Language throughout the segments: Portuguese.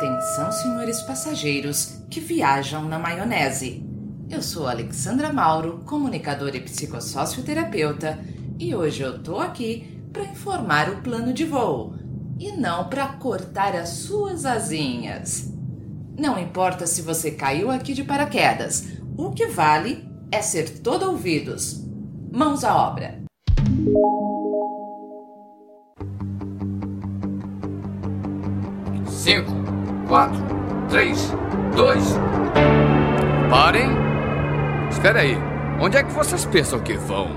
Atenção, senhores passageiros que viajam na maionese. Eu sou Alexandra Mauro, comunicadora e psicossocioterapeuta, e hoje eu tô aqui para informar o plano de voo e não para cortar as suas asinhas. Não importa se você caiu aqui de paraquedas, o que vale é ser todo ouvidos. Mãos à obra. Cinco, quatro, três, dois. Parem! Espera aí, onde é que vocês pensam que vão?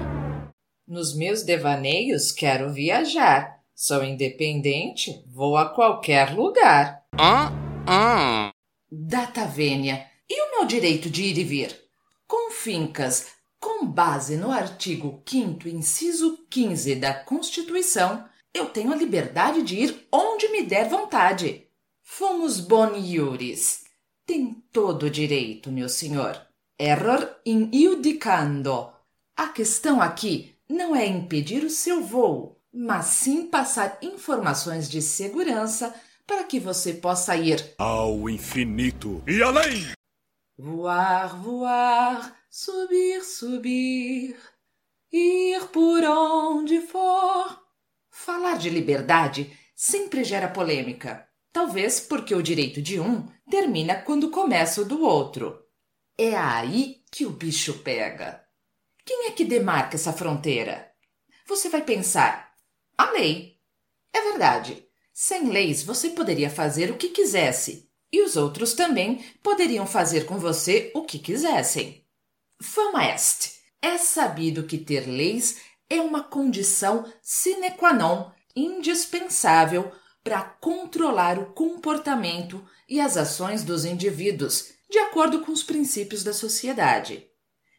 Nos meus devaneios quero viajar. Sou independente, vou a qualquer lugar. Hã? Hã? Data vênia. E o meu direito de ir e vir? Com fincas, com base no artigo 5 inciso 15 da Constituição, eu tenho a liberdade de ir onde me der vontade. Fomos boniuris. Tem todo o direito, meu senhor. Error in iudicando. A questão aqui não é impedir o seu voo, mas sim passar informações de segurança para que você possa ir ao infinito e além. Voar, voar, subir, subir, ir por onde for. Falar de liberdade sempre gera polêmica. Talvez porque o direito de um termina quando começa o do outro. É aí que o bicho pega. Quem é que demarca essa fronteira? Você vai pensar: a lei. É verdade. Sem leis você poderia fazer o que quisesse, e os outros também poderiam fazer com você o que quisessem. Fama est. É sabido que ter leis é uma condição sine qua non indispensável para controlar o comportamento e as ações dos indivíduos de acordo com os princípios da sociedade.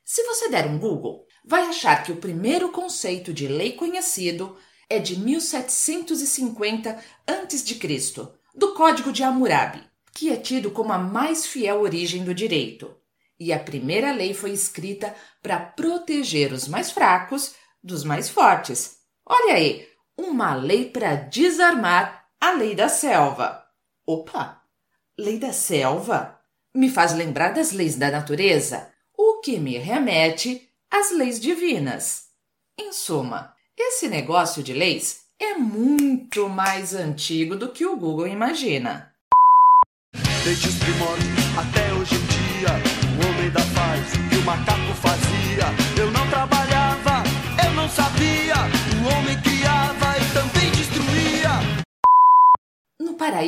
Se você der um Google, vai achar que o primeiro conceito de lei conhecido é de 1750 a.C., do Código de Hammurabi, que é tido como a mais fiel origem do direito. E a primeira lei foi escrita para proteger os mais fracos dos mais fortes. Olha aí, uma lei para desarmar a lei da selva. Opa! Lei da selva? Me faz lembrar das leis da natureza, o que me remete às leis divinas. Em suma, esse negócio de leis é muito mais antigo do que o Google imagina. Desde os primórdios até hoje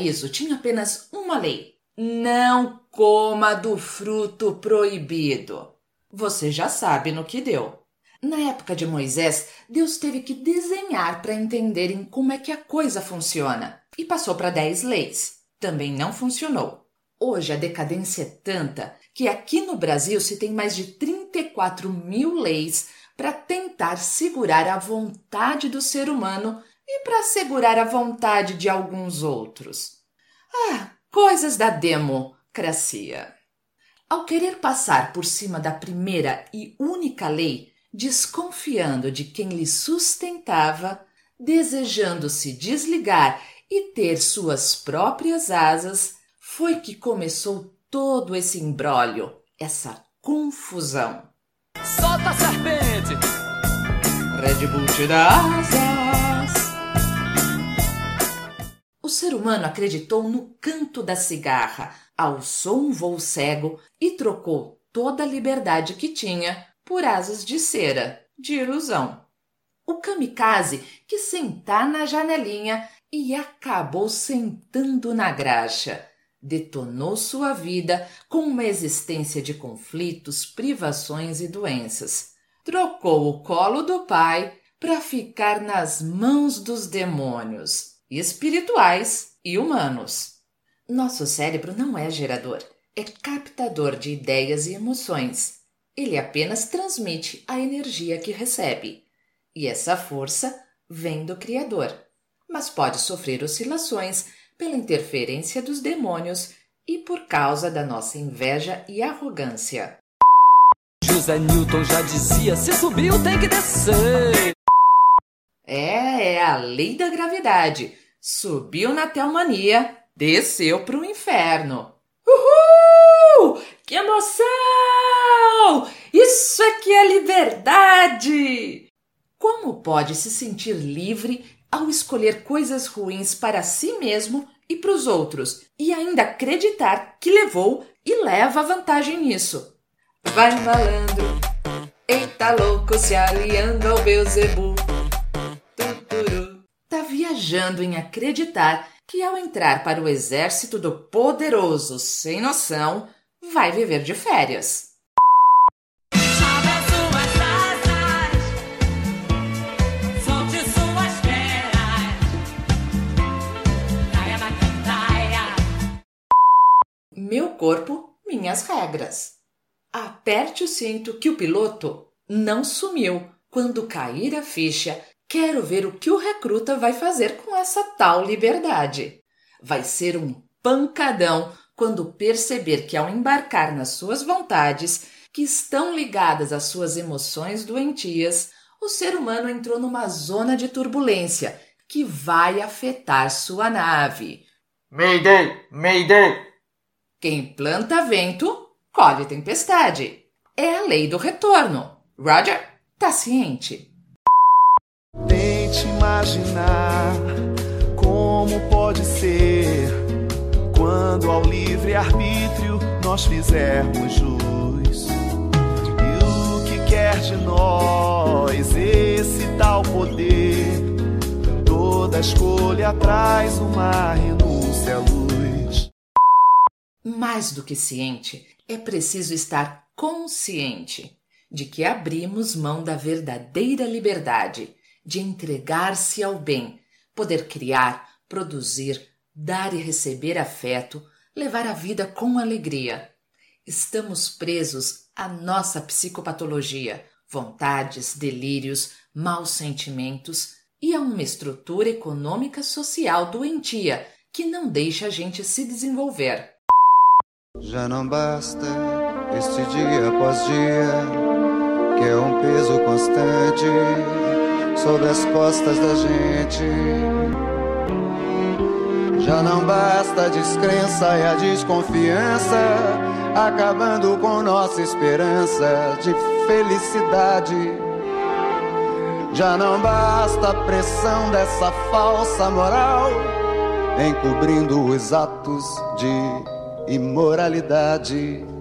paraíso tinha apenas uma lei: não coma do fruto proibido. Você já sabe no que deu. Na época de Moisés, Deus teve que desenhar para entenderem como é que a coisa funciona e passou para dez leis. Também não funcionou. Hoje a decadência é tanta que aqui no Brasil se tem mais de 34 mil leis para tentar segurar a vontade do ser humano e para segurar a vontade de alguns outros. Ah, coisas da democracia. Ao querer passar por cima da primeira e única lei, desconfiando de quem lhe sustentava, desejando se desligar e ter suas próprias asas, foi que começou todo esse imbróglio, essa confusão. Solta a serpente! Red Bull te dá asas. O ser humano acreditou no canto da cigarra, alçou um voo cego e trocou toda a liberdade que tinha por asas de cera, de ilusão. O kamikaze que sentar na janelinha e acabou sentando na graxa. Detonou sua vida com uma existência de conflitos, privações e doenças. Trocou o colo do pai para ficar nas mãos dos demônios, espirituais e humanos. Nosso cérebro não é gerador, é captador de ideias e emoções. Ele apenas transmite a energia que recebe. E essa força vem do Criador, mas pode sofrer oscilações pela interferência dos demônios e por causa da nossa inveja e arrogância. José Newton já dizia: se subiu, tem que descer. É, é a lei da gravidade. Subiu na teomania, desceu para o inferno. Uhul! Que emoção! Isso é que é liberdade! Como pode se sentir livre ao escolher coisas ruins para si mesmo e para os outros e ainda acreditar que levou e leva vantagem nisso? Vai malandro, eita louco se aliando ao Beuzebu. Tá viajando em acreditar que ao entrar para o exército do poderoso sem noção, vai viver de férias. Meu corpo, minhas regras. Aperte o cinto que o piloto não sumiu. Quando cair a ficha, quero ver o que o recruta vai fazer com essa tal liberdade. Vai ser um pancadão quando perceber que ao embarcar nas suas vontades, que estão ligadas às suas emoções doentias, o ser humano entrou numa zona de turbulência que vai afetar sua nave. Mayday! Mayday! Quem planta vento, colhe tempestade. É a lei do retorno. Roger, tá ciente? Tente imaginar como pode ser quando ao livre-arbítrio nós fizermos jus. E o que quer de nós esse tal poder? Toda escolha traz uma renúncia à luz. Mais do que ciente, é preciso estar consciente de que abrimos mão da verdadeira liberdade, de entregar-se ao bem, poder criar, produzir, dar e receber afeto, levar a vida com alegria. Estamos presos à nossa psicopatologia, vontades, delírios, maus sentimentos e a uma estrutura econômica social doentia que não deixa a gente se desenvolver. Já não basta este dia após dia, que é um peso constante sobre as costas da gente. Já não basta a descrença e a desconfiança, acabando com nossa esperança de felicidade. Já não basta a pressão dessa falsa moral, encobrindo os atos de imoralidade.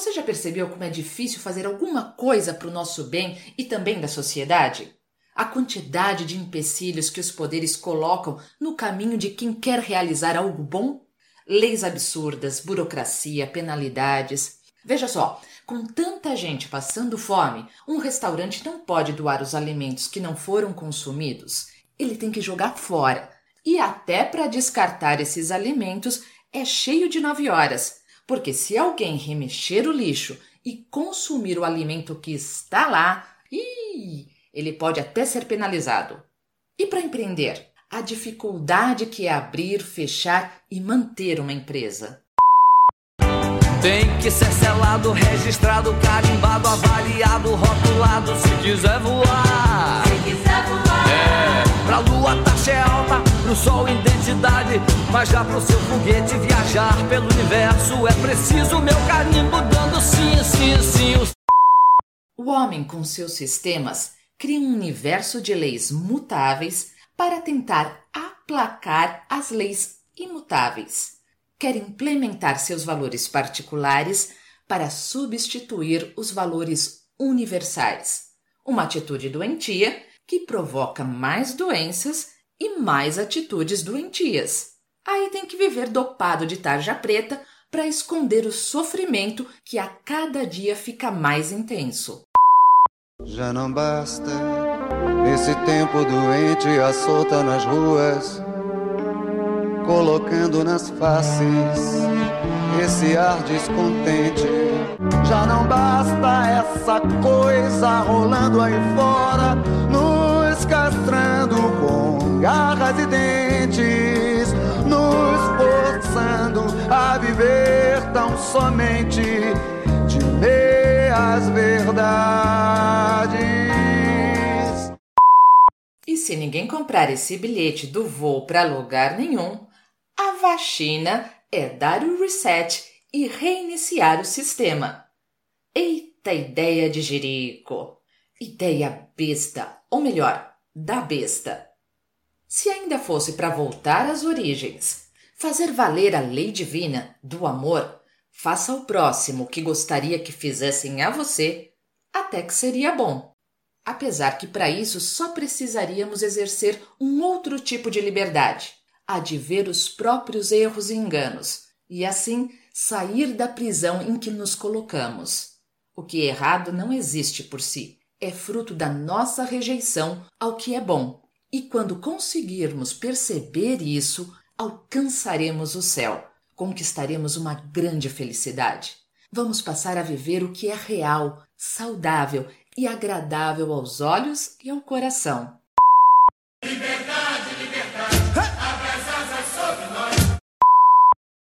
Você já percebeu como é difícil fazer alguma coisa para o nosso bem e também da sociedade? a quantidade de empecilhos que os poderes colocam no caminho de quem quer realizar algo bom? Leis absurdas, burocracia, penalidades. Veja só, com tanta gente passando fome, um restaurante não pode doar os alimentos que não foram consumidos. Ele tem que jogar fora. E até para descartar esses alimentos é cheio de nove horas, porque se alguém remexer o lixo e consumir o alimento que está lá, ih, ele pode até ser penalizado. E para empreender? A dificuldade que é abrir, fechar e manter uma empresa. Tem que ser selado, registrado, carimbado, avaliado, rotulado, se quiser voar. Mas já pro seu foguete viajar pelo universo é preciso meu carimbo dando sim, sim, sim. O homem com seus sistemas cria um universo de leis mutáveis para tentar aplacar as leis imutáveis. Quer implementar seus valores particulares para substituir os valores universais. Uma atitude doentia que provoca mais doenças e mais atitudes doentias. Aí tem que viver dopado de tarja preta para esconder o sofrimento que a cada dia fica mais intenso. Já não basta esse tempo doente à solta nas ruas, colocando nas faces esse ar descontente. Já não basta essa coisa rolando aí fora, nos castrando com garras e dentes, a viver tão somente de meias verdades. E se ninguém comprar esse bilhete do voo para lugar nenhum, vacina é dar o reset e reiniciar o sistema. Eita ideia de jerico! Ideia besta, ou melhor, da besta. Se ainda fosse para voltar às origens, fazer valer a lei divina do amor, faça ao próximo o que gostaria que fizessem a você, até que seria bom. Apesar que para isso só precisaríamos exercer um outro tipo de liberdade, a de ver os próprios erros e enganos, e assim sair da prisão em que nos colocamos. O que é errado não existe por si, é fruto da nossa rejeição ao que é bom. E quando conseguirmos perceber isso, alcançaremos o céu, conquistaremos uma grande felicidade. Vamos passar a viver o que é real, saudável e agradável aos olhos e ao coração. Liberdade, liberdade.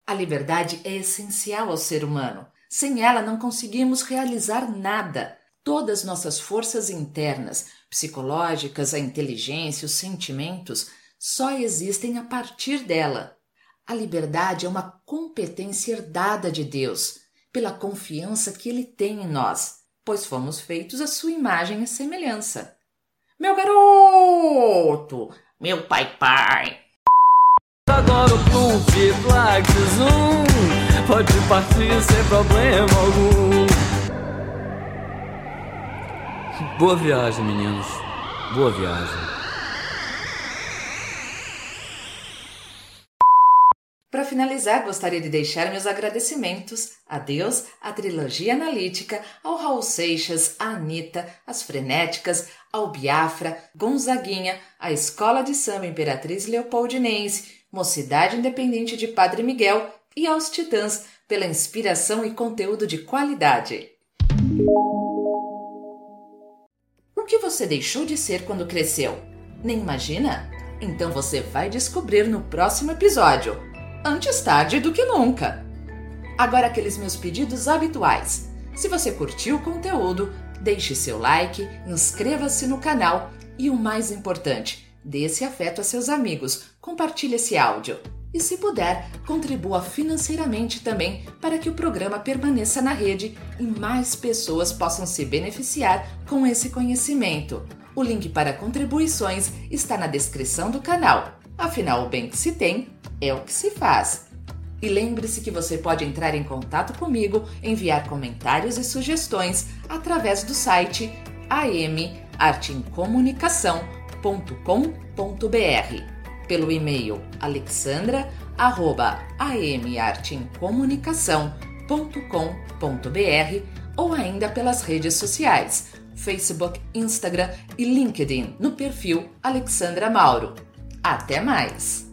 A liberdade é essencial ao ser humano. Sem ela não conseguimos realizar nada. Todas nossas forças internas, psicológicas, a inteligência, os sentimentos, só existem a partir dela. A liberdade é uma competência herdada de Deus, pela confiança que Ele tem em nós pois fomos feitos à sua imagem e semelhança. Meu garoto! Meu pai pai! Agora o Plump Zoom pode partir sem problema algum. Boa viagem, meninos. Boa viagem. Finalizar, gostaria de deixar meus agradecimentos a Deus, à trilogia analítica, ao Raul Seixas, à Anitta, às Frenéticas, ao Biafra, Gonzaguinha, à Escola de Samba Imperatriz Leopoldinense, Mocidade Independente de Padre Miguel e aos Titãs pela inspiração e conteúdo de qualidade. O que você deixou de ser quando cresceu? Nem imagina? Então você vai descobrir no próximo episódio. Antes tarde do que nunca. Agora aqueles meus pedidos habituais. Se você curtiu o conteúdo, deixe seu like, inscreva-se no canal e o mais importante, dê esse afeto a seus amigos, compartilhe esse áudio. E se puder, contribua financeiramente também para que o programa permaneça na rede e mais pessoas possam se beneficiar com esse conhecimento. O link para contribuições está na descrição do canal. Afinal, o bem que se tem é o que se faz. E lembre-se que você pode entrar em contato comigo, enviar comentários e sugestões através do site amarteemcomunicação.com.br, pelo e-mail alexandra@amarteemcomunicação.com.br ou ainda pelas redes sociais, Facebook, Instagram e LinkedIn, no perfil Alexandra Mauro. Até mais!